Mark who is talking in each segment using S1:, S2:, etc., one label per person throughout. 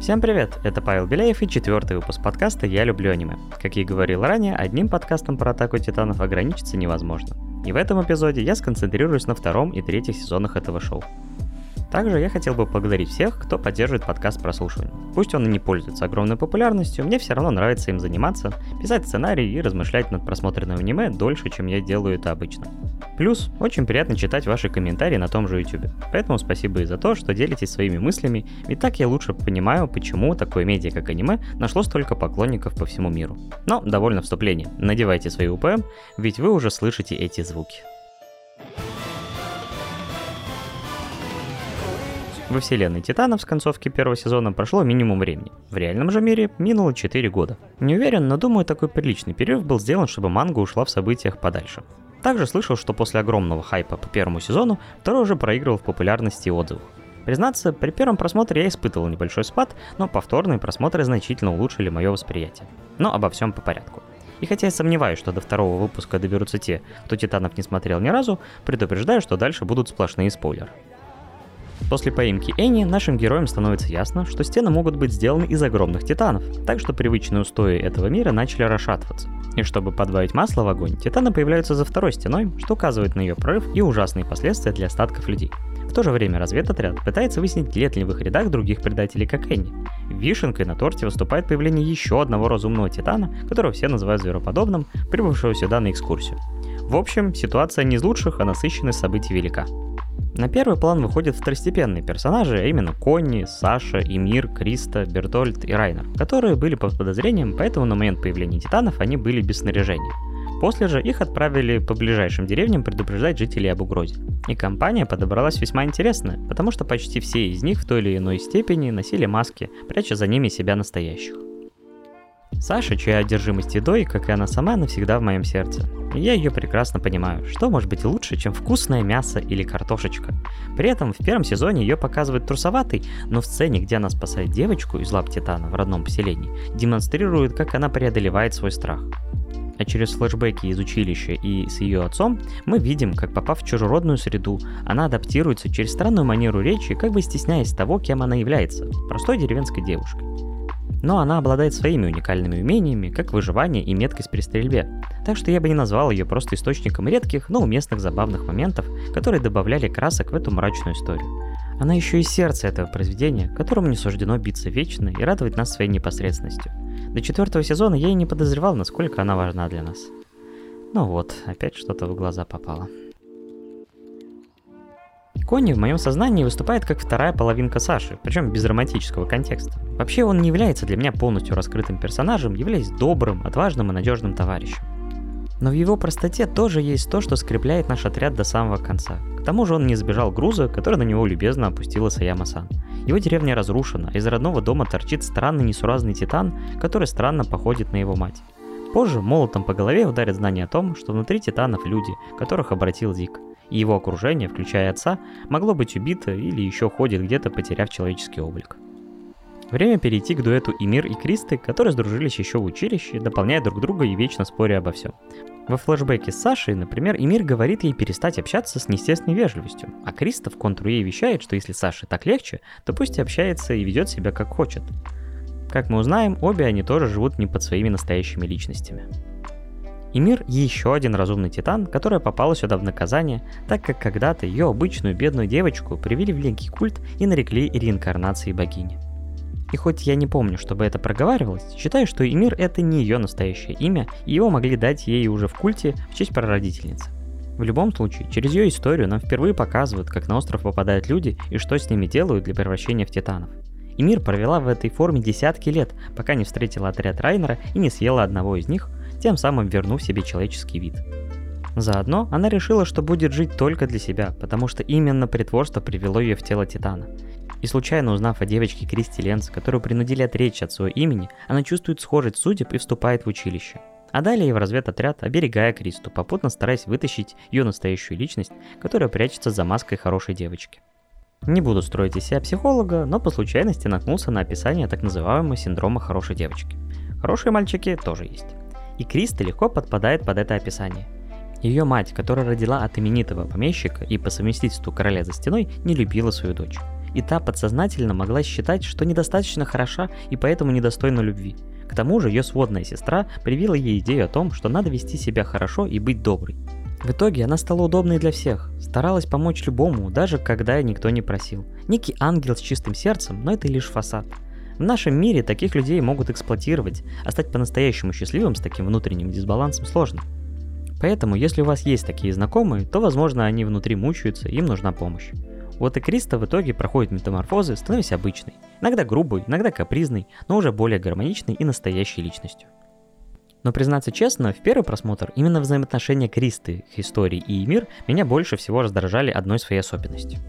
S1: Всем привет, это Павел Беляев и четвертый выпуск подкаста «Я люблю аниме». Как я и говорил ранее, одним подкастом про атаку титанов ограничиться невозможно. И в этом эпизоде я сконцентрируюсь на втором и третьих сезонах этого шоу. Также я хотел бы поблагодарить всех, кто поддерживает подкаст прослушивания. Пусть он и не пользуется огромной популярностью, мне все равно нравится им заниматься, писать сценарий и размышлять над просмотренным аниме дольше, чем я делаю это обычно. Плюс, очень приятно читать ваши комментарии на том же YouTube. Поэтому спасибо и за то, что делитесь своими мыслями, ведь так я лучше понимаю, почему такое медиа, как аниме, нашло столько поклонников по всему миру. Но довольно вступление. Надевайте свои УПМ, ведь вы уже слышите эти звуки. Во вселенной Титанов с концовки первого сезона прошло минимум времени. В реальном же мире минуло 4 года. Не уверен, но думаю, такой приличный перерыв был сделан, чтобы манга ушла в событиях подальше. Также слышал, что после огромного хайпа по первому сезону, второй уже проигрывал в популярности и отзывах. Признаться, при первом просмотре я испытывал небольшой спад, но повторные просмотры значительно улучшили мое восприятие. Но обо всем по порядку. И хотя я сомневаюсь, что до второго выпуска доберутся те, кто Титанов не смотрел ни разу, предупреждаю, что дальше будут сплошные спойлеры. После поимки Энни нашим героям становится ясно, что стены могут быть сделаны из огромных титанов, так что привычные устои этого мира начали расшатываться. И чтобы подбавить масло в огонь, титаны появляются за второй стеной, что указывает на ее прорыв и ужасные последствия для остатков людей. В то же время разведотряд пытается выяснить, нет ли в их рядах других предателей, как Энни. Вишенкой на торте выступает появление еще одного разумного титана, которого все называют звероподобным, прибывшего сюда на экскурсию. В общем, ситуация не из лучших, а насыщенность событий велика. На первый план выходят второстепенные персонажи, а именно Конни, Саша, Эмир, Криста, Бертольд и Райнер, которые были под подозрением, поэтому на момент появления титанов они были без снаряжения. После же их отправили по ближайшим деревням предупреждать жителей об угрозе. И компания подобралась весьма интересная, потому что почти все из них в той или иной степени носили маски, пряча за ними себя настоящих. Саша, чья одержимость едой, как и она сама, навсегда в моем сердце. Я ее прекрасно понимаю. Что может быть лучше, чем вкусное мясо или картошечка? При этом в первом сезоне ее показывают трусоватой, но в сцене, где она спасает девочку из лап Титана в родном поселении, демонстрирует, как она преодолевает свой страх. А через флешбеки из училища и с ее отцом мы видим, как попав в чужеродную среду, она адаптируется через странную манеру речи, как бы стесняясь того, кем она является – простой деревенской девушкой но она обладает своими уникальными умениями, как выживание и меткость при стрельбе. Так что я бы не назвал ее просто источником редких, но уместных забавных моментов, которые добавляли красок в эту мрачную историю. Она еще и сердце этого произведения, которому не суждено биться вечно и радовать нас своей непосредственностью. До четвертого сезона я и не подозревал, насколько она важна для нас. Ну вот, опять что-то в глаза попало. Конни в моем сознании выступает как вторая половинка Саши, причем без романтического контекста. Вообще он не является для меня полностью раскрытым персонажем, являясь добрым, отважным и надежным товарищем. Но в его простоте тоже есть то, что скрепляет наш отряд до самого конца. К тому же он не избежал груза, который на него любезно опустила Саяма-сан. Его деревня разрушена, из родного дома торчит странный несуразный титан, который странно походит на его мать. Позже молотом по голове ударит знание о том, что внутри титанов люди, которых обратил Зик и его окружение, включая отца, могло быть убито или еще ходит где-то, потеряв человеческий облик. Время перейти к дуэту Имир и Кристы, которые сдружились еще в училище, дополняя друг друга и вечно споря обо всем. Во флэшбэке с Сашей, например, Имир говорит ей перестать общаться с неестественной вежливостью, а Криста в контру ей вещает, что если Саше так легче, то пусть общается и ведет себя как хочет. Как мы узнаем, обе они тоже живут не под своими настоящими личностями. И мир еще один разумный титан, которая попала сюда в наказание, так как когда-то ее обычную бедную девочку привели в некий культ и нарекли реинкарнацией богини. И хоть я не помню, чтобы это проговаривалось, считаю, что Эмир это не ее настоящее имя, и его могли дать ей уже в культе в честь прародительницы. В любом случае, через ее историю нам впервые показывают, как на остров попадают люди и что с ними делают для превращения в титанов. И мир провела в этой форме десятки лет, пока не встретила отряд Райнера и не съела одного из них, тем самым вернув себе человеческий вид. Заодно она решила, что будет жить только для себя, потому что именно притворство привело ее в тело Титана. И случайно узнав о девочке Кристи Ленц, которую принудили отречься от своего имени, она чувствует схожесть судеб и вступает в училище. А далее в разведотряд, оберегая Кристу, попутно стараясь вытащить ее настоящую личность, которая прячется за маской хорошей девочки. Не буду строить из себя психолога, но по случайности наткнулся на описание так называемого синдрома хорошей девочки. Хорошие мальчики тоже есть и Криста легко подпадает под это описание. Ее мать, которая родила от именитого помещика и по совместительству короля за стеной, не любила свою дочь. и та подсознательно могла считать, что недостаточно хороша и поэтому недостойна любви. К тому же ее сводная сестра привила ей идею о том, что надо вести себя хорошо и быть доброй. В итоге она стала удобной для всех, старалась помочь любому, даже когда никто не просил. Некий ангел с чистым сердцем, но это лишь фасад. В нашем мире таких людей могут эксплуатировать, а стать по-настоящему счастливым с таким внутренним дисбалансом сложно. Поэтому, если у вас есть такие знакомые, то, возможно, они внутри мучаются, им нужна помощь. Вот и Криста в итоге проходит метаморфозы, становясь обычной. Иногда грубой, иногда капризной, но уже более гармоничной и настоящей личностью. Но признаться честно, в первый просмотр именно взаимоотношения Кристы, их истории и мир меня больше всего раздражали одной своей особенностью.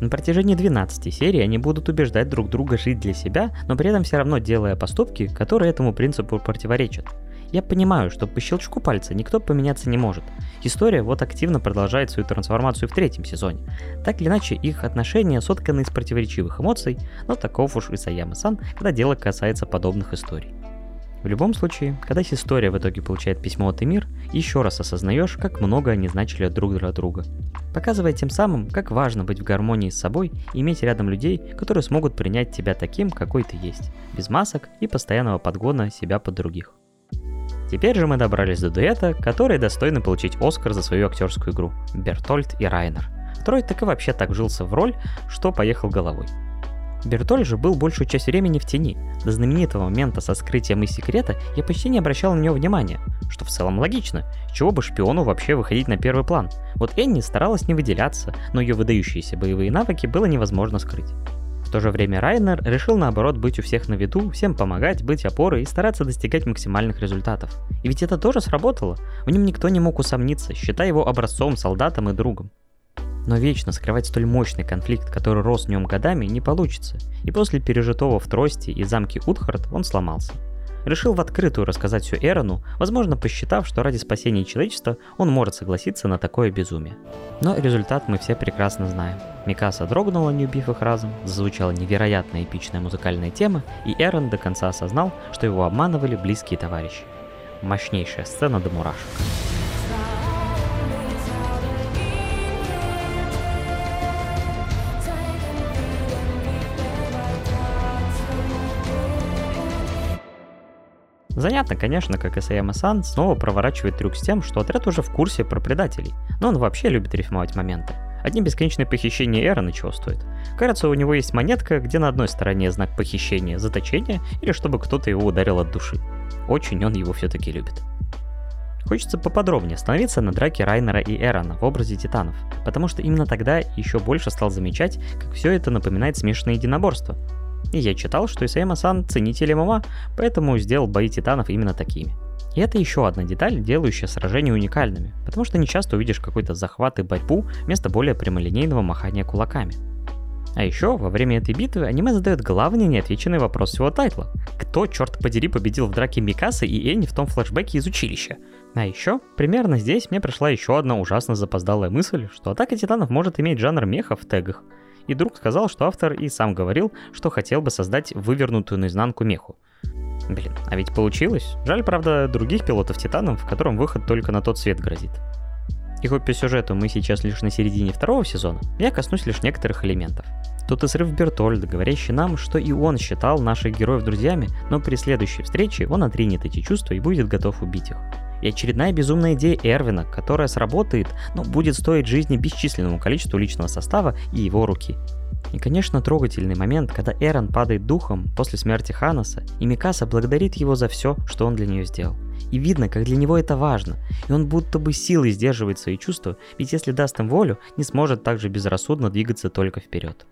S1: На протяжении 12 серий они будут убеждать друг друга жить для себя, но при этом все равно делая поступки, которые этому принципу противоречат. Я понимаю, что по щелчку пальца никто поменяться не может. История вот активно продолжает свою трансформацию в третьем сезоне. Так или иначе, их отношения сотканы из противоречивых эмоций, но таков уж и Саяма-сан, когда дело касается подобных историй. В любом случае, когда история в итоге получает письмо от Эмир, еще раз осознаешь, как много они значили друг для друга. Показывая тем самым, как важно быть в гармонии с собой и иметь рядом людей, которые смогут принять тебя таким, какой ты есть, без масок и постоянного подгона себя под других. Теперь же мы добрались до дуэта, который достойны получить Оскар за свою актерскую игру – Бертольд и Райнер. Второй так и вообще так вжился в роль, что поехал головой. Бертоль же был большую часть времени в тени. До знаменитого момента со скрытием из секрета я почти не обращал на него внимания, что в целом логично, чего бы шпиону вообще выходить на первый план. Вот Энни старалась не выделяться, но ее выдающиеся боевые навыки было невозможно скрыть. В то же время Райнер решил наоборот быть у всех на виду, всем помогать, быть опорой и стараться достигать максимальных результатов. И ведь это тоже сработало. В нем никто не мог усомниться, считая его образцом, солдатом и другом. Но вечно скрывать столь мощный конфликт, который рос в нем годами, не получится, и после пережитого в Трости и замке Утхард он сломался. Решил в открытую рассказать все Эрону, возможно посчитав, что ради спасения человечества он может согласиться на такое безумие. Но результат мы все прекрасно знаем. Микаса дрогнула, не убив их разум, зазвучала невероятная эпичная музыкальная тема, и Эрон до конца осознал, что его обманывали близкие товарищи. Мощнейшая сцена до мурашек. Занятно, конечно, как Исаяма-сан снова проворачивает трюк с тем, что отряд уже в курсе про предателей, но он вообще любит рифмовать моменты. Одни бесконечные похищения Эрона чего стоит. Кажется, у него есть монетка, где на одной стороне знак похищения, заточения, или чтобы кто-то его ударил от души. Очень он его все-таки любит. Хочется поподробнее остановиться на драке Райнера и Эрона в образе титанов, потому что именно тогда еще больше стал замечать, как все это напоминает смешанное единоборство. И я читал, что Исаэма-сан ценитель ММА, поэтому сделал бои титанов именно такими. И это еще одна деталь, делающая сражения уникальными, потому что не часто увидишь какой-то захват и борьбу вместо более прямолинейного махания кулаками. А еще, во время этой битвы аниме задает главный неотвеченный вопрос всего тайтла. Кто, черт подери, победил в драке Микасы и Энни в том флешбеке из училища? А еще, примерно здесь мне пришла еще одна ужасно запоздалая мысль, что Атака Титанов может иметь жанр меха в тегах – и друг сказал, что автор и сам говорил, что хотел бы создать вывернутую наизнанку меху. Блин, а ведь получилось. Жаль, правда, других пилотов Титанов, в котором выход только на тот свет грозит. И хоть по сюжету мы сейчас лишь на середине второго сезона, я коснусь лишь некоторых элементов. Тут и срыв Бертольда, говорящий нам, что и он считал наших героев друзьями, но при следующей встрече он отринет эти чувства и будет готов убить их. И очередная безумная идея Эрвина, которая сработает, но будет стоить жизни бесчисленному количеству личного состава и его руки. И, конечно, трогательный момент, когда Эрон падает духом после смерти Ханаса, и Микаса благодарит его за все, что он для нее сделал. И видно, как для него это важно, и он будто бы силой сдерживает свои чувства, ведь если даст им волю, не сможет также безрассудно двигаться только вперед.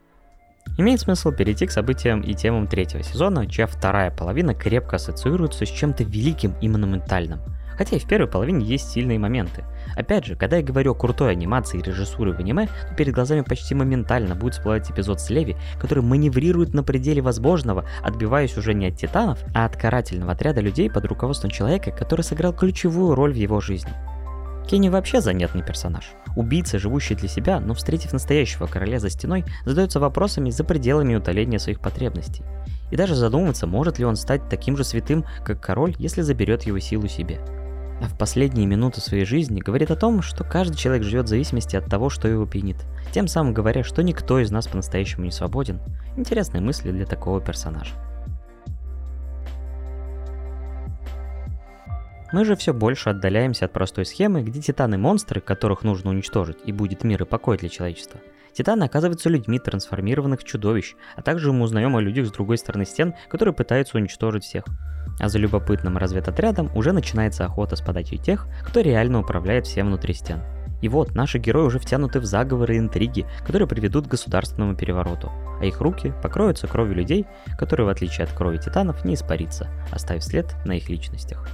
S1: Имеет смысл перейти к событиям и темам третьего сезона, чья вторая половина крепко ассоциируется с чем-то великим и монументальным – Хотя и в первой половине есть сильные моменты. Опять же, когда я говорю о крутой анимации и режиссуре в аниме, то перед глазами почти моментально будет всплывать эпизод с Леви, который маневрирует на пределе возможного, отбиваясь уже не от титанов, а от карательного отряда людей под руководством человека, который сыграл ключевую роль в его жизни. Кенни вообще занятный персонаж. Убийца, живущий для себя, но встретив настоящего короля за стеной, задается вопросами за пределами утоления своих потребностей. И даже задумывается, может ли он стать таким же святым, как король, если заберет его силу себе. А в последние минуты своей жизни говорит о том, что каждый человек живет в зависимости от того, что его пьянит, тем самым говоря, что никто из нас по-настоящему не свободен. Интересные мысли для такого персонажа. Мы же все больше отдаляемся от простой схемы, где титаны-монстры, которых нужно уничтожить, и будет мир и покой для человечества. Титаны оказываются людьми, трансформированных чудовищ, а также мы узнаем о людях с другой стороны стен, которые пытаются уничтожить всех. А за любопытным разведотрядом уже начинается охота с подачей тех, кто реально управляет всем внутри стен. И вот, наши герои уже втянуты в заговоры и интриги, которые приведут к государственному перевороту, а их руки покроются кровью людей, которые, в отличие от крови титанов, не испарится, оставив след на их личностях.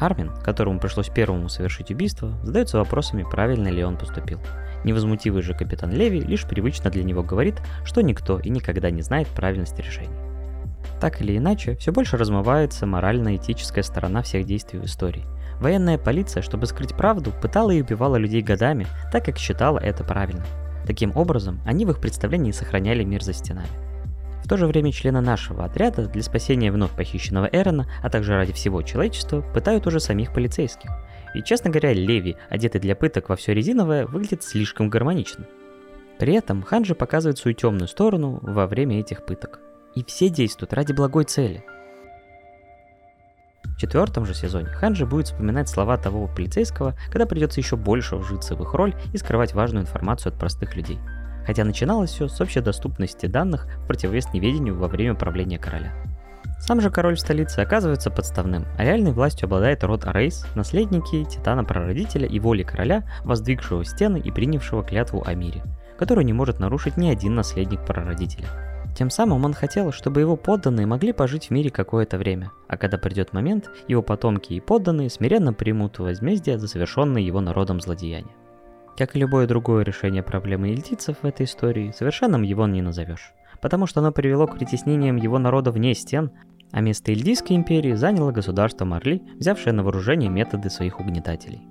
S1: Армин, которому пришлось первому совершить убийство, задается вопросами, правильно ли он поступил. Невозмутивый же капитан Леви лишь привычно для него говорит, что никто и никогда не знает правильности решений. Так или иначе, все больше размывается морально-этическая сторона всех действий в истории. Военная полиция, чтобы скрыть правду, пытала и убивала людей годами, так как считала это правильным. Таким образом, они в их представлении сохраняли мир за стенами. В то же время члены нашего отряда для спасения вновь похищенного Эрона, а также ради всего человечества, пытают уже самих полицейских. И, честно говоря, Леви, одетый для пыток во все резиновое, выглядит слишком гармонично. При этом Ханджи показывает свою темную сторону во время этих пыток. И все действуют ради благой цели. В четвертом же сезоне Ханджи будет вспоминать слова того полицейского, когда придется еще больше вжиться в их роль и скрывать важную информацию от простых людей – хотя начиналось все с общей доступности данных в противовес неведению во время правления короля. Сам же король в столице оказывается подставным, а реальной властью обладает род Арейс, наследники Титана-прародителя и воли короля, воздвигшего стены и принявшего клятву о мире, которую не может нарушить ни один наследник прародителя. Тем самым он хотел, чтобы его подданные могли пожить в мире какое-то время, а когда придет момент, его потомки и подданные смиренно примут возмездие за совершенные его народом злодеяния. Как и любое другое решение проблемы ильдийцев в этой истории, совершенным его не назовешь, потому что оно привело к притеснениям его народа вне стен, а место Ильдийской империи заняло государство Марли, взявшее на вооружение методы своих угнетателей.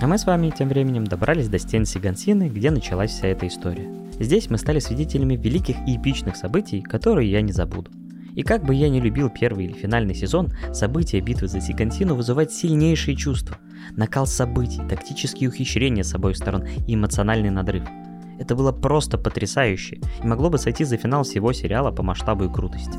S1: А мы с вами тем временем добрались до стен Сигансины, где началась вся эта история. Здесь мы стали свидетелями великих и эпичных событий, которые я не забуду. И как бы я не любил первый или финальный сезон, события битвы за Сигантину вызывают сильнейшие чувства. Накал событий, тактические ухищрения с обоих сторон и эмоциональный надрыв. Это было просто потрясающе и могло бы сойти за финал всего сериала по масштабу и крутости.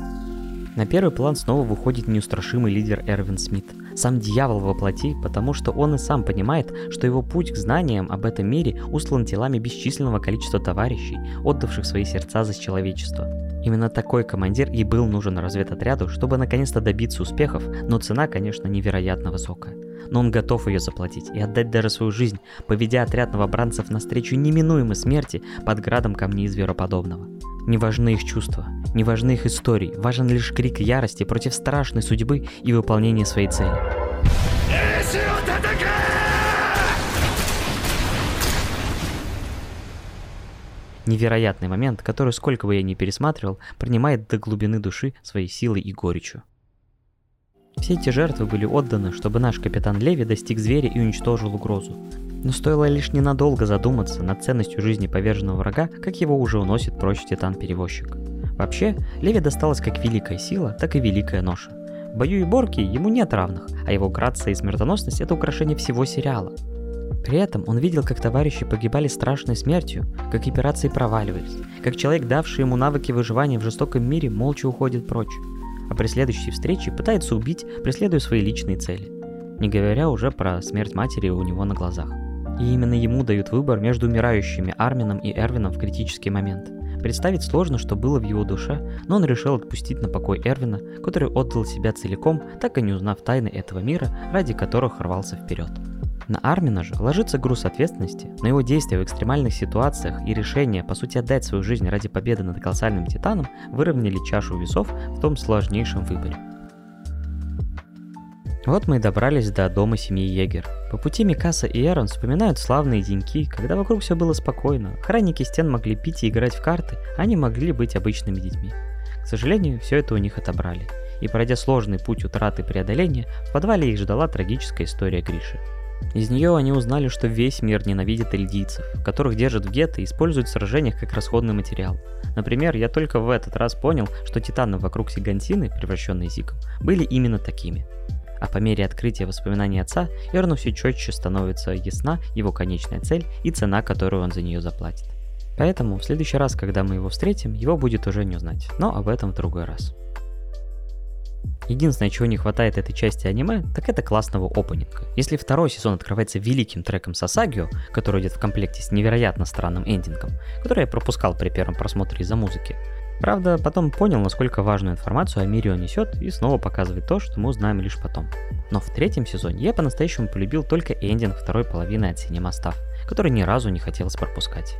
S1: На первый план снова выходит неустрашимый лидер Эрвин Смит. Сам дьявол воплоти, потому что он и сам понимает, что его путь к знаниям об этом мире услан телами бесчисленного количества товарищей, отдавших свои сердца за человечество. Именно такой командир и был нужен разведотряду, чтобы наконец-то добиться успехов, но цена, конечно, невероятно высокая. Но он готов ее заплатить и отдать даже свою жизнь, поведя отряд новобранцев навстречу неминуемой смерти под градом камней звероподобного. Не важны их чувства, не важны их истории, важен лишь крик ярости против страшной судьбы и выполнение своей цели. Невероятный момент, который, сколько бы я ни пересматривал, принимает до глубины души своей силой и горечью. Все эти жертвы были отданы, чтобы наш капитан Леви достиг зверя и уничтожил угрозу. Но стоило лишь ненадолго задуматься над ценностью жизни поверженного врага, как его уже уносит прочь титан-перевозчик. Вообще, Леви досталась как великая сила, так и великая ноша. В бою и борке ему нет равных, а его грация и смертоносность – это украшение всего сериала. При этом он видел, как товарищи погибали страшной смертью, как операции проваливались, как человек, давший ему навыки выживания в жестоком мире, молча уходит прочь, а при следующей встрече пытается убить, преследуя свои личные цели. Не говоря уже про смерть матери у него на глазах. И именно ему дают выбор между умирающими Армином и Эрвином в критический момент. Представить сложно, что было в его душе, но он решил отпустить на покой Эрвина, который отдал себя целиком, так и не узнав тайны этого мира, ради которых рвался вперед. На Армина же ложится груз ответственности, но его действия в экстремальных ситуациях и решение, по сути, отдать свою жизнь ради победы над колоссальным титаном выровняли чашу весов в том сложнейшем выборе. Вот мы и добрались до дома семьи Егер. По пути Микаса и Эрон вспоминают славные деньки, когда вокруг все было спокойно, охранники стен могли пить и играть в карты, а они могли быть обычными детьми. К сожалению, все это у них отобрали. И пройдя сложный путь утраты преодоления, в подвале их ждала трагическая история Гриши. Из нее они узнали, что весь мир ненавидит эльдийцев, которых держат в гетто и используют в сражениях как расходный материал. Например, я только в этот раз понял, что титаны вокруг Сигантины, превращенные Зиком, были именно такими. А по мере открытия воспоминаний отца, Эрну все четче становится ясна его конечная цель и цена, которую он за нее заплатит. Поэтому в следующий раз, когда мы его встретим, его будет уже не узнать, но об этом в другой раз. Единственное, чего не хватает этой части аниме, так это классного опенинга. Если второй сезон открывается великим треком Сасагио, который идет в комплекте с невероятно странным эндингом, который я пропускал при первом просмотре из-за музыки, Правда, потом понял, насколько важную информацию о мире он несет и снова показывает то, что мы узнаем лишь потом. Но в третьем сезоне я по-настоящему полюбил только эндинг второй половины от Cinema Staff, который ни разу не хотелось пропускать.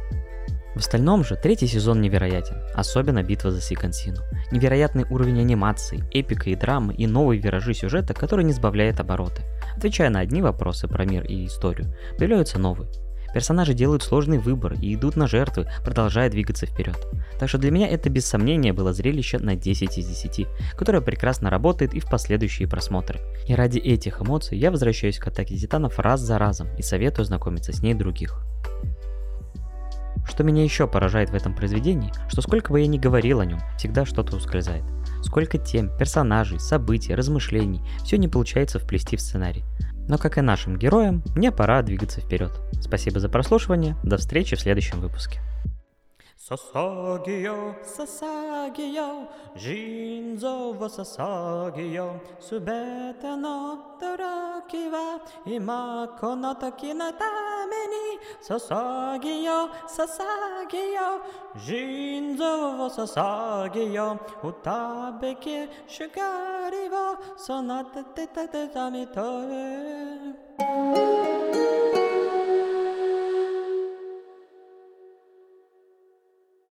S1: В остальном же третий сезон невероятен, особенно битва за Сикансину. Невероятный уровень анимации, эпика и драмы и новые виражи сюжета, который не сбавляет обороты. Отвечая на одни вопросы про мир и историю, появляются новые. Персонажи делают сложный выбор и идут на жертвы, продолжая двигаться вперед. Так что для меня это без сомнения было зрелище на 10 из 10, которое прекрасно работает и в последующие просмотры. И ради этих эмоций я возвращаюсь к Атаке Титанов раз за разом и советую знакомиться с ней других. Что меня еще поражает в этом произведении, что сколько бы я ни говорил о нем, всегда что-то ускользает. Сколько тем, персонажей, событий, размышлений, все не получается вплести в сценарий. Но как и нашим героям, мне пора двигаться вперед. Спасибо за прослушивание, до встречи в следующем выпуске.
S2: Sasagio, Sasagio, Jinzovo Sasagio, Subete no Toroki wa ima kono toki no tame ni. Sasagio, Sasagio, Jinzovo Sasagio, Utabeki shugari wo sonatate tate tami to